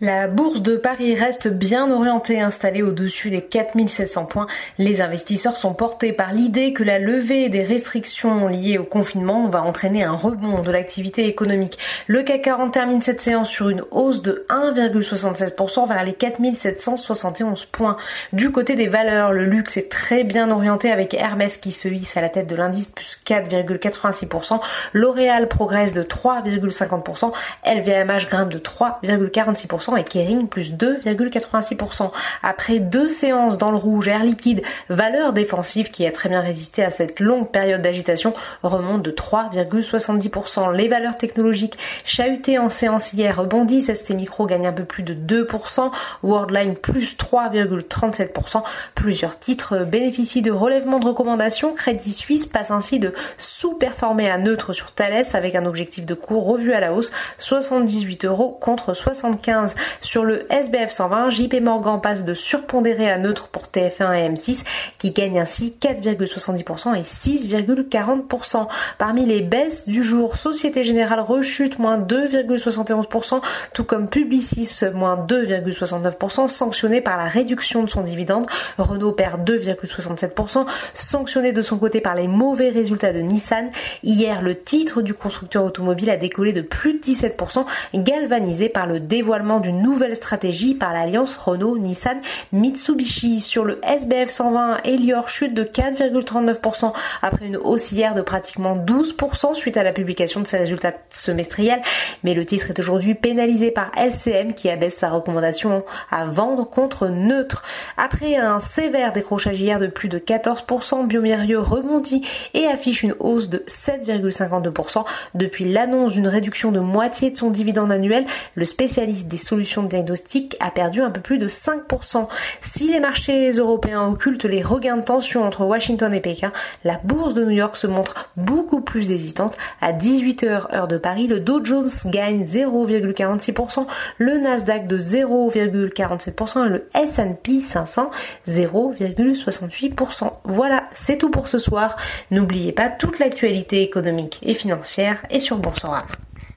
La bourse de Paris reste bien orientée, installée au-dessus des 4700 points. Les investisseurs sont portés par l'idée que la levée des restrictions liées au confinement va entraîner un rebond de l'activité économique. Le CAC 40 termine cette séance sur une hausse de 1,76% vers les 4771 points. Du côté des valeurs, le luxe est très bien orienté avec Hermès qui se hisse à la tête de l'indice plus 4,86%. L'Oréal progresse de 3,50%. LVMH grimpe de 3,46% et Kering plus 2,86%. Après deux séances dans le rouge, Air Liquide, valeur défensive qui a très bien résisté à cette longue période d'agitation, remonte de 3,70%. Les valeurs technologiques chahutées en séance hier rebondissent. ST Micro gagne un peu plus de 2%. Worldline plus 3,37%. Plusieurs titres bénéficient de relèvements de recommandations. Crédit Suisse passe ainsi de sous-performer à neutre sur Thales avec un objectif de cours revu à la hausse 78 euros contre 75 sur le SBF 120, JP Morgan passe de surpondéré à neutre pour TF1 et M6 qui gagnent ainsi 4,70% et 6,40%. Parmi les baisses du jour, Société Générale rechute moins 2,71%, tout comme Publicis moins 2,69%, sanctionné par la réduction de son dividende. Renault perd 2,67%, sanctionné de son côté par les mauvais résultats de Nissan. Hier, le titre du constructeur automobile a décollé de plus de 17%, galvanisé par le dévoilement du nouvelle stratégie par l'alliance Renault-Nissan Mitsubishi. Sur le SBF 120, Elior chute de 4,39% après une hausse hier de pratiquement 12% suite à la publication de ses résultats semestriels. Mais le titre est aujourd'hui pénalisé par LCM qui abaisse sa recommandation à vendre contre neutre. Après un sévère décrochage hier de plus de 14%, Biomérieux rebondit et affiche une hausse de 7,52%. Depuis l'annonce d'une réduction de moitié de son dividende annuel, le spécialiste des solutions solution de diagnostic a perdu un peu plus de 5%. Si les marchés européens occultent les regains de tension entre Washington et Pékin, la bourse de New York se montre beaucoup plus hésitante. À 18h heure de Paris, le Dow Jones gagne 0,46%, le Nasdaq de 0,47% et le S&P 500 0,68%. Voilà, c'est tout pour ce soir. N'oubliez pas toute l'actualité économique et financière est sur Boursorama.